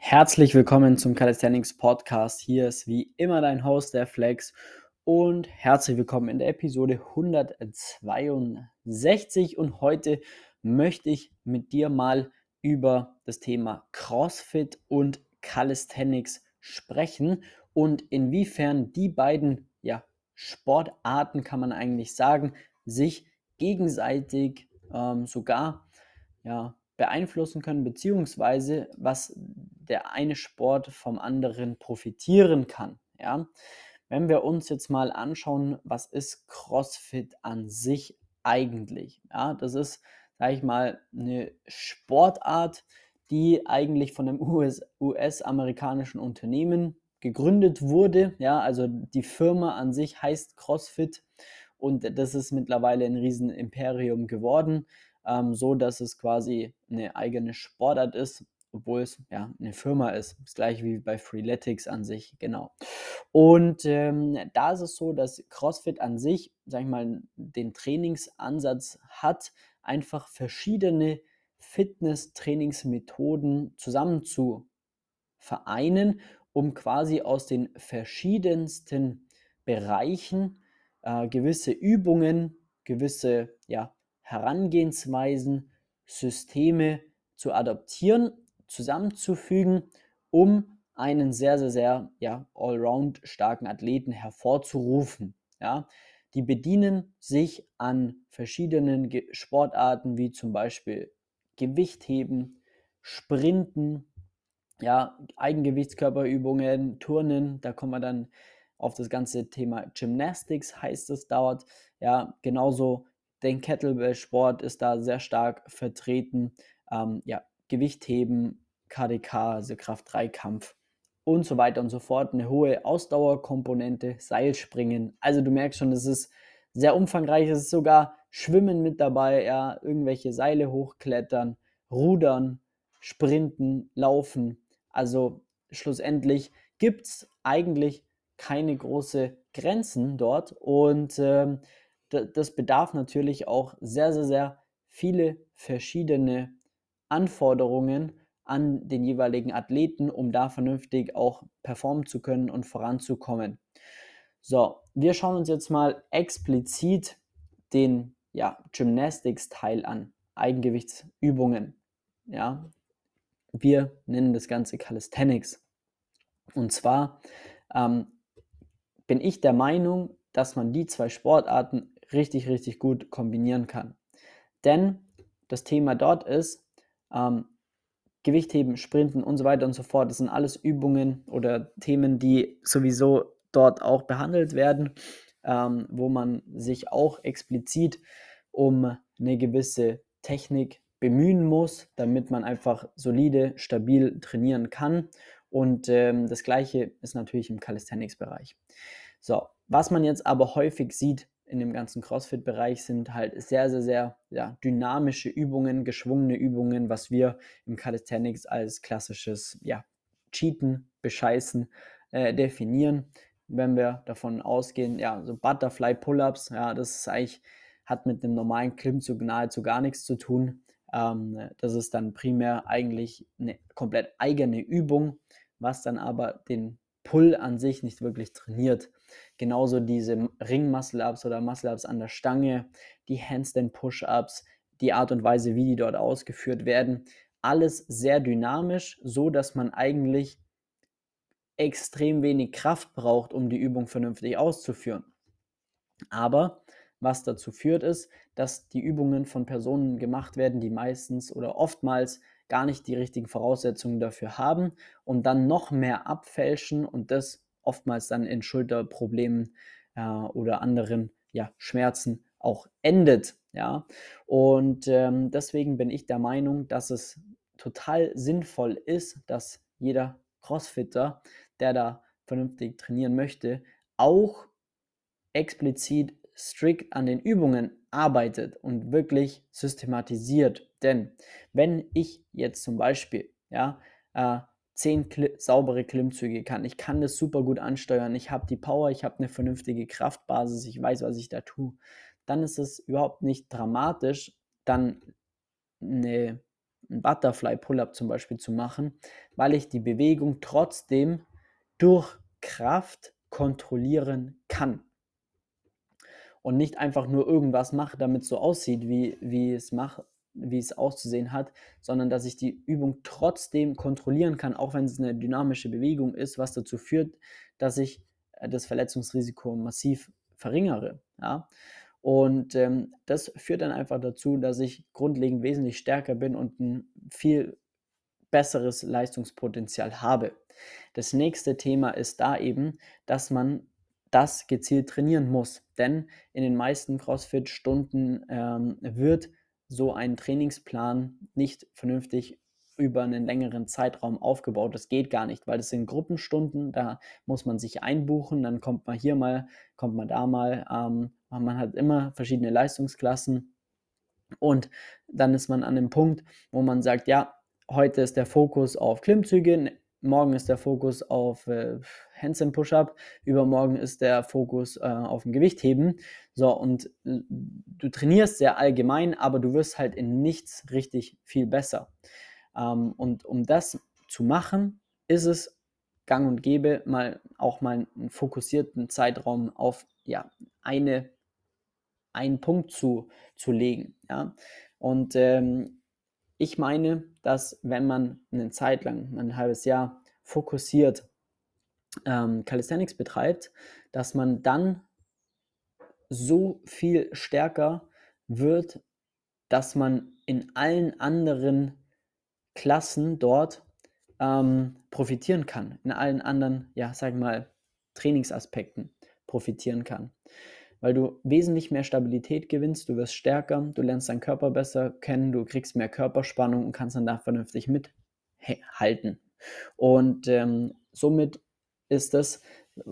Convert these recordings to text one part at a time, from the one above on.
Herzlich willkommen zum Calisthenics Podcast. Hier ist wie immer dein Host, der Flex. Und herzlich willkommen in der Episode 162. Und heute möchte ich mit dir mal über das Thema CrossFit und Calisthenics sprechen und inwiefern die beiden ja, Sportarten, kann man eigentlich sagen, sich gegenseitig ähm, sogar ja, beeinflussen können, beziehungsweise was der eine Sport vom anderen profitieren kann. Ja? Wenn wir uns jetzt mal anschauen, was ist CrossFit an sich eigentlich? Ja, das ist, sage ich mal, eine Sportart, die eigentlich von einem US-amerikanischen US Unternehmen gegründet wurde. Ja, also die Firma an sich heißt CrossFit und das ist mittlerweile ein Riesenimperium geworden ähm, so dass es quasi eine eigene Sportart ist, obwohl es ja eine Firma ist. Das gleiche wie bei Freeletics an sich, genau. Und ähm, da ist es so, dass CrossFit an sich, sag ich mal, den Trainingsansatz hat, einfach verschiedene Fitness-Trainingsmethoden zusammen zu vereinen, um quasi aus den verschiedensten Bereichen äh, gewisse Übungen, gewisse ja, Herangehensweisen, Systeme zu adaptieren, zusammenzufügen, um einen sehr, sehr, sehr ja, allround starken Athleten hervorzurufen. Ja. Die bedienen sich an verschiedenen Sportarten wie zum Beispiel Gewichtheben, Sprinten, ja, Eigengewichtskörperübungen, Turnen, da kommen wir dann auf das ganze Thema Gymnastics heißt es dort, ja, genauso den Kettlebell-Sport ist da sehr stark vertreten. Ähm, ja, Gewichtheben, KDK, also Kraft-3-Kampf und so weiter und so fort. Eine hohe Ausdauerkomponente, Seilspringen. Also du merkst schon, es ist sehr umfangreich. Es ist sogar Schwimmen mit dabei, ja, irgendwelche Seile hochklettern, Rudern, Sprinten, Laufen. Also schlussendlich gibt es eigentlich keine große Grenzen dort und ähm, das bedarf natürlich auch sehr, sehr, sehr viele verschiedene Anforderungen an den jeweiligen Athleten, um da vernünftig auch performen zu können und voranzukommen. So, wir schauen uns jetzt mal explizit den ja, Gymnastics-Teil an, Eigengewichtsübungen. Ja, wir nennen das Ganze Calisthenics. Und zwar ähm, bin ich der Meinung, dass man die zwei Sportarten richtig, richtig gut kombinieren kann. Denn das Thema dort ist, ähm, Gewichtheben, Sprinten und so weiter und so fort, das sind alles Übungen oder Themen, die sowieso dort auch behandelt werden, ähm, wo man sich auch explizit um eine gewisse Technik bemühen muss, damit man einfach solide, stabil trainieren kann. Und ähm, das gleiche ist natürlich im Calisthenics-Bereich. So, was man jetzt aber häufig sieht, in dem ganzen CrossFit-Bereich sind halt sehr, sehr, sehr ja, dynamische Übungen, geschwungene Übungen, was wir im Calisthenics als klassisches ja, Cheaten, Bescheißen äh, definieren. Wenn wir davon ausgehen, ja, so Butterfly Pull-Ups, ja, das ist eigentlich, hat mit einem normalen Klimmzug nahezu gar nichts zu tun. Ähm, das ist dann primär eigentlich eine komplett eigene Übung, was dann aber den Pull an sich nicht wirklich trainiert. Genauso diese Ring-Muscle-Ups oder Muscle-Ups an der Stange, die Handstand-Push-Ups, die Art und Weise, wie die dort ausgeführt werden. Alles sehr dynamisch, so dass man eigentlich extrem wenig Kraft braucht, um die Übung vernünftig auszuführen. Aber was dazu führt, ist, dass die Übungen von Personen gemacht werden, die meistens oder oftmals gar nicht die richtigen Voraussetzungen dafür haben und dann noch mehr abfälschen und das oftmals dann in Schulterproblemen äh, oder anderen ja, Schmerzen auch endet. Ja? Und ähm, deswegen bin ich der Meinung, dass es total sinnvoll ist, dass jeder Crossfitter, der da vernünftig trainieren möchte, auch explizit strikt an den Übungen arbeitet und wirklich systematisiert. Denn wenn ich jetzt zum Beispiel ja, äh, zehn Kli saubere Klimmzüge kann, ich kann das super gut ansteuern, ich habe die Power, ich habe eine vernünftige Kraftbasis, ich weiß, was ich da tue, dann ist es überhaupt nicht dramatisch, dann eine einen Butterfly Pull-up zum Beispiel zu machen, weil ich die Bewegung trotzdem durch Kraft kontrollieren kann. Und nicht einfach nur irgendwas mache, damit es so aussieht, wie, wie, es mach, wie es auszusehen hat, sondern dass ich die Übung trotzdem kontrollieren kann, auch wenn es eine dynamische Bewegung ist, was dazu führt, dass ich äh, das Verletzungsrisiko massiv verringere. Ja? Und ähm, das führt dann einfach dazu, dass ich grundlegend wesentlich stärker bin und ein viel besseres Leistungspotenzial habe. Das nächste Thema ist da eben, dass man das gezielt trainieren muss. Denn in den meisten CrossFit-Stunden ähm, wird so ein Trainingsplan nicht vernünftig über einen längeren Zeitraum aufgebaut. Das geht gar nicht, weil das sind Gruppenstunden, da muss man sich einbuchen, dann kommt man hier mal, kommt man da mal. Ähm, man hat immer verschiedene Leistungsklassen und dann ist man an dem Punkt, wo man sagt, ja, heute ist der Fokus auf Klimmzüge, morgen ist der Fokus auf äh, Handstand Push-Up, übermorgen ist der Fokus äh, auf dem Gewichtheben. So, und äh, du trainierst sehr allgemein, aber du wirst halt in nichts richtig viel besser. Ähm, und um das zu machen, ist es gang und gäbe, mal auch mal einen fokussierten Zeitraum auf ja, eine, einen Punkt zu, zu legen. Ja? Und ähm, ich meine, dass wenn man eine Zeit lang, ein halbes Jahr fokussiert ähm, Calisthenics betreibt, dass man dann so viel stärker wird, dass man in allen anderen Klassen dort ähm, profitieren kann, in allen anderen, ja, sag mal, Trainingsaspekten profitieren kann. Weil du wesentlich mehr Stabilität gewinnst, du wirst stärker, du lernst deinen Körper besser kennen, du kriegst mehr Körperspannung und kannst dann da vernünftig mithalten. Und ähm, somit ist das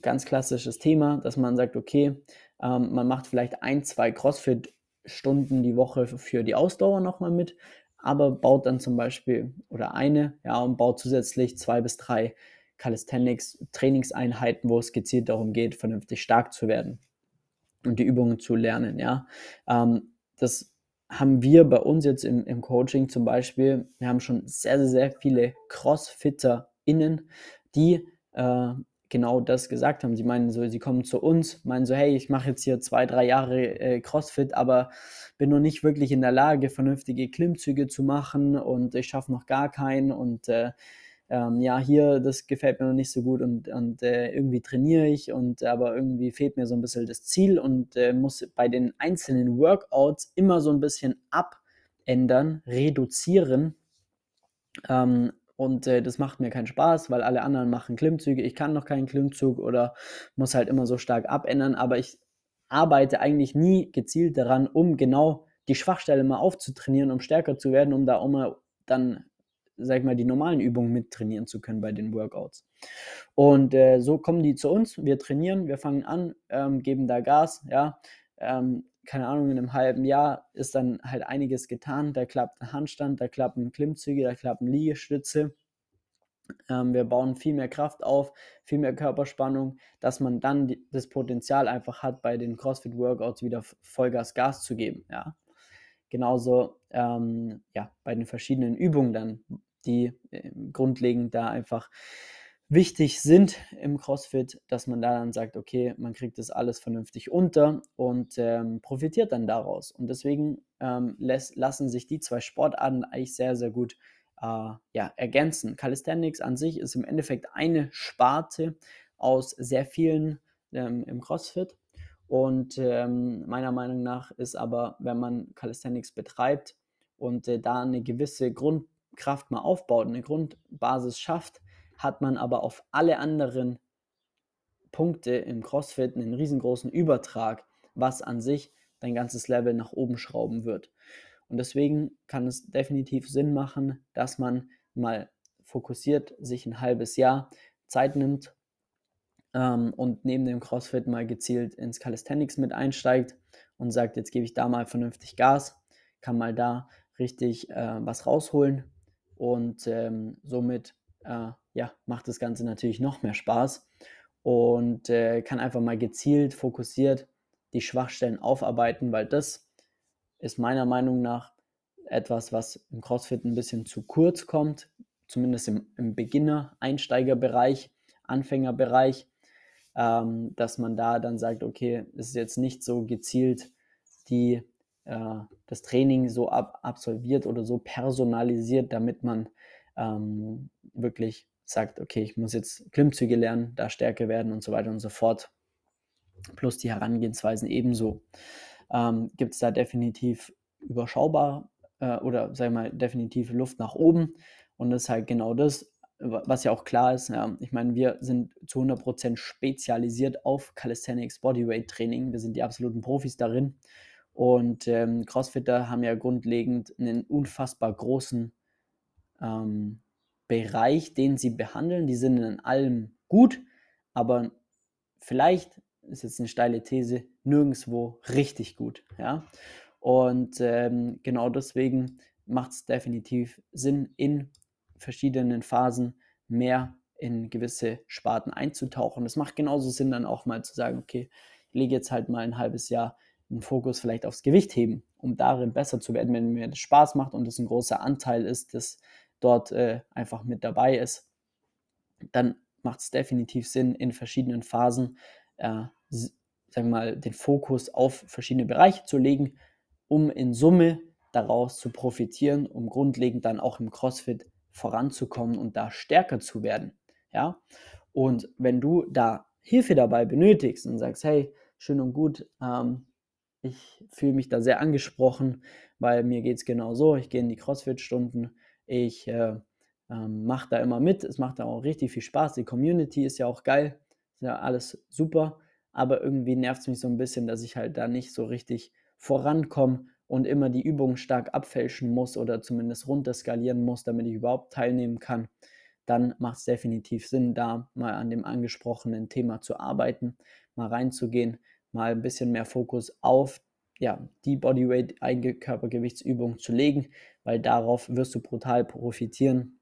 ganz klassisches Thema, dass man sagt, okay, ähm, man macht vielleicht ein, zwei CrossFit-Stunden die Woche für die Ausdauer nochmal mit, aber baut dann zum Beispiel oder eine, ja, und baut zusätzlich zwei bis drei Calisthenics Trainingseinheiten, wo es gezielt darum geht, vernünftig stark zu werden und die Übungen zu lernen, ja. Ähm, das haben wir bei uns jetzt im, im Coaching zum Beispiel, wir haben schon sehr, sehr, sehr viele CrossfitterInnen, die äh, genau das gesagt haben. Sie meinen so, sie kommen zu uns, meinen so, hey, ich mache jetzt hier zwei, drei Jahre äh, CrossFit, aber bin noch nicht wirklich in der Lage, vernünftige Klimmzüge zu machen und ich schaffe noch gar keinen und äh, ähm, ja, hier, das gefällt mir noch nicht so gut und, und äh, irgendwie trainiere ich und aber irgendwie fehlt mir so ein bisschen das Ziel und äh, muss bei den einzelnen Workouts immer so ein bisschen abändern, reduzieren. Ähm, und äh, das macht mir keinen Spaß, weil alle anderen machen Klimmzüge. Ich kann noch keinen Klimmzug oder muss halt immer so stark abändern. Aber ich arbeite eigentlich nie gezielt daran, um genau die Schwachstelle mal aufzutrainieren, um stärker zu werden, um da auch mal dann, sag ich mal, die normalen Übungen mittrainieren zu können bei den Workouts. Und äh, so kommen die zu uns, wir trainieren, wir fangen an, ähm, geben da Gas, ja. Ähm, keine Ahnung, in einem halben Jahr ist dann halt einiges getan. Da klappt ein Handstand, da klappen Klimmzüge, da klappen Liegestütze. Ähm, wir bauen viel mehr Kraft auf, viel mehr Körperspannung, dass man dann die, das Potenzial einfach hat, bei den CrossFit-Workouts wieder Vollgas Gas zu geben. Ja. Genauso ähm, ja, bei den verschiedenen Übungen dann, die äh, grundlegend da einfach wichtig sind im CrossFit, dass man da dann sagt, okay, man kriegt das alles vernünftig unter und ähm, profitiert dann daraus. Und deswegen ähm, lässt, lassen sich die zwei Sportarten eigentlich sehr, sehr gut äh, ja, ergänzen. Calisthenics an sich ist im Endeffekt eine Sparte aus sehr vielen ähm, im CrossFit. Und ähm, meiner Meinung nach ist aber, wenn man Calisthenics betreibt und äh, da eine gewisse Grundkraft mal aufbaut, eine Grundbasis schafft, hat man aber auf alle anderen Punkte im CrossFit einen riesengroßen Übertrag, was an sich dein ganzes Level nach oben schrauben wird. Und deswegen kann es definitiv Sinn machen, dass man mal fokussiert sich ein halbes Jahr Zeit nimmt ähm, und neben dem CrossFit mal gezielt ins Calisthenics mit einsteigt und sagt, jetzt gebe ich da mal vernünftig Gas, kann mal da richtig äh, was rausholen und ähm, somit äh, ja, macht das Ganze natürlich noch mehr Spaß und äh, kann einfach mal gezielt, fokussiert die Schwachstellen aufarbeiten, weil das ist meiner Meinung nach etwas, was im CrossFit ein bisschen zu kurz kommt, zumindest im, im Beginner-Einsteigerbereich, Anfängerbereich, ähm, dass man da dann sagt, okay, es ist jetzt nicht so gezielt die, äh, das Training so ab, absolviert oder so personalisiert, damit man ähm, wirklich sagt, okay, ich muss jetzt Klimmzüge lernen, da stärker werden und so weiter und so fort. Plus die Herangehensweisen ebenso. Ähm, Gibt es da definitiv überschaubar äh, oder sagen wir mal definitiv Luft nach oben. Und das ist halt genau das, was ja auch klar ist. Ja, ich meine, wir sind zu 100% spezialisiert auf Calisthenics Bodyweight Training. Wir sind die absoluten Profis darin. Und ähm, Crossfitter haben ja grundlegend einen unfassbar großen ähm, Bereich, den sie behandeln. Die sind in allem gut, aber vielleicht ist jetzt eine steile These, nirgendwo richtig gut. Ja? Und ähm, genau deswegen macht es definitiv Sinn, in verschiedenen Phasen mehr in gewisse Sparten einzutauchen. Es macht genauso Sinn, dann auch mal zu sagen, okay, ich lege jetzt halt mal ein halbes Jahr einen Fokus vielleicht aufs Gewicht heben, um darin besser zu werden, wenn mir das Spaß macht und es ein großer Anteil ist, das dort äh, einfach mit dabei ist, dann macht es definitiv Sinn, in verschiedenen Phasen, äh, sagen mal, den Fokus auf verschiedene Bereiche zu legen, um in Summe daraus zu profitieren, um grundlegend dann auch im CrossFit voranzukommen und da stärker zu werden. Ja? Und wenn du da Hilfe dabei benötigst und sagst, hey, schön und gut, ähm, ich fühle mich da sehr angesprochen, weil mir geht es genau so, ich gehe in die CrossFit-Stunden, ich äh, ähm, mache da immer mit, es macht da auch richtig viel Spaß, die Community ist ja auch geil, ist ja alles super, aber irgendwie nervt es mich so ein bisschen, dass ich halt da nicht so richtig vorankomme und immer die Übungen stark abfälschen muss oder zumindest runterskalieren muss, damit ich überhaupt teilnehmen kann, dann macht es definitiv Sinn, da mal an dem angesprochenen Thema zu arbeiten, mal reinzugehen, mal ein bisschen mehr Fokus auf ja, die Bodyweight Eigenkörpergewichtsübung zu legen, weil darauf wirst du brutal profitieren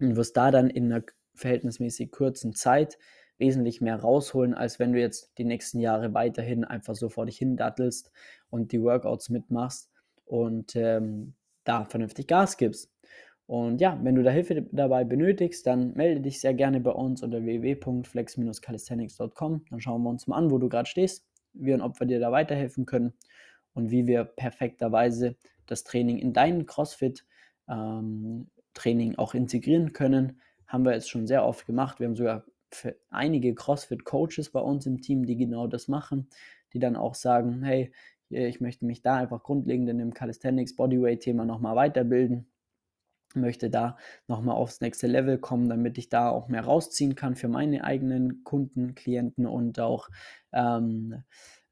und wirst da dann in einer verhältnismäßig kurzen Zeit wesentlich mehr rausholen, als wenn du jetzt die nächsten Jahre weiterhin einfach so vor dich hin dattelst und die Workouts mitmachst und ähm, da vernünftig Gas gibst. Und ja, wenn du da Hilfe dabei benötigst, dann melde dich sehr gerne bei uns unter www.flex-calisthenics.com. Dann schauen wir uns mal an, wo du gerade stehst, wie und ob wir dir da weiterhelfen können und wie wir perfekterweise das Training in deinen CrossFit-Training ähm, auch integrieren können. Haben wir jetzt schon sehr oft gemacht. Wir haben sogar einige CrossFit-Coaches bei uns im Team, die genau das machen, die dann auch sagen, hey, ich möchte mich da einfach grundlegend in dem Calisthenics Bodyweight-Thema nochmal weiterbilden, möchte da nochmal aufs nächste Level kommen, damit ich da auch mehr rausziehen kann für meine eigenen Kunden, Klienten und auch ähm,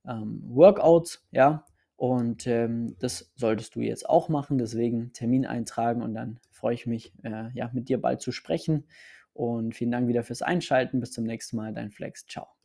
ähm, Workouts, ja. Und ähm, das solltest du jetzt auch machen, deswegen Termin eintragen und dann freue ich mich, äh, ja, mit dir bald zu sprechen. Und vielen Dank wieder fürs Einschalten. Bis zum nächsten Mal, dein Flex. Ciao.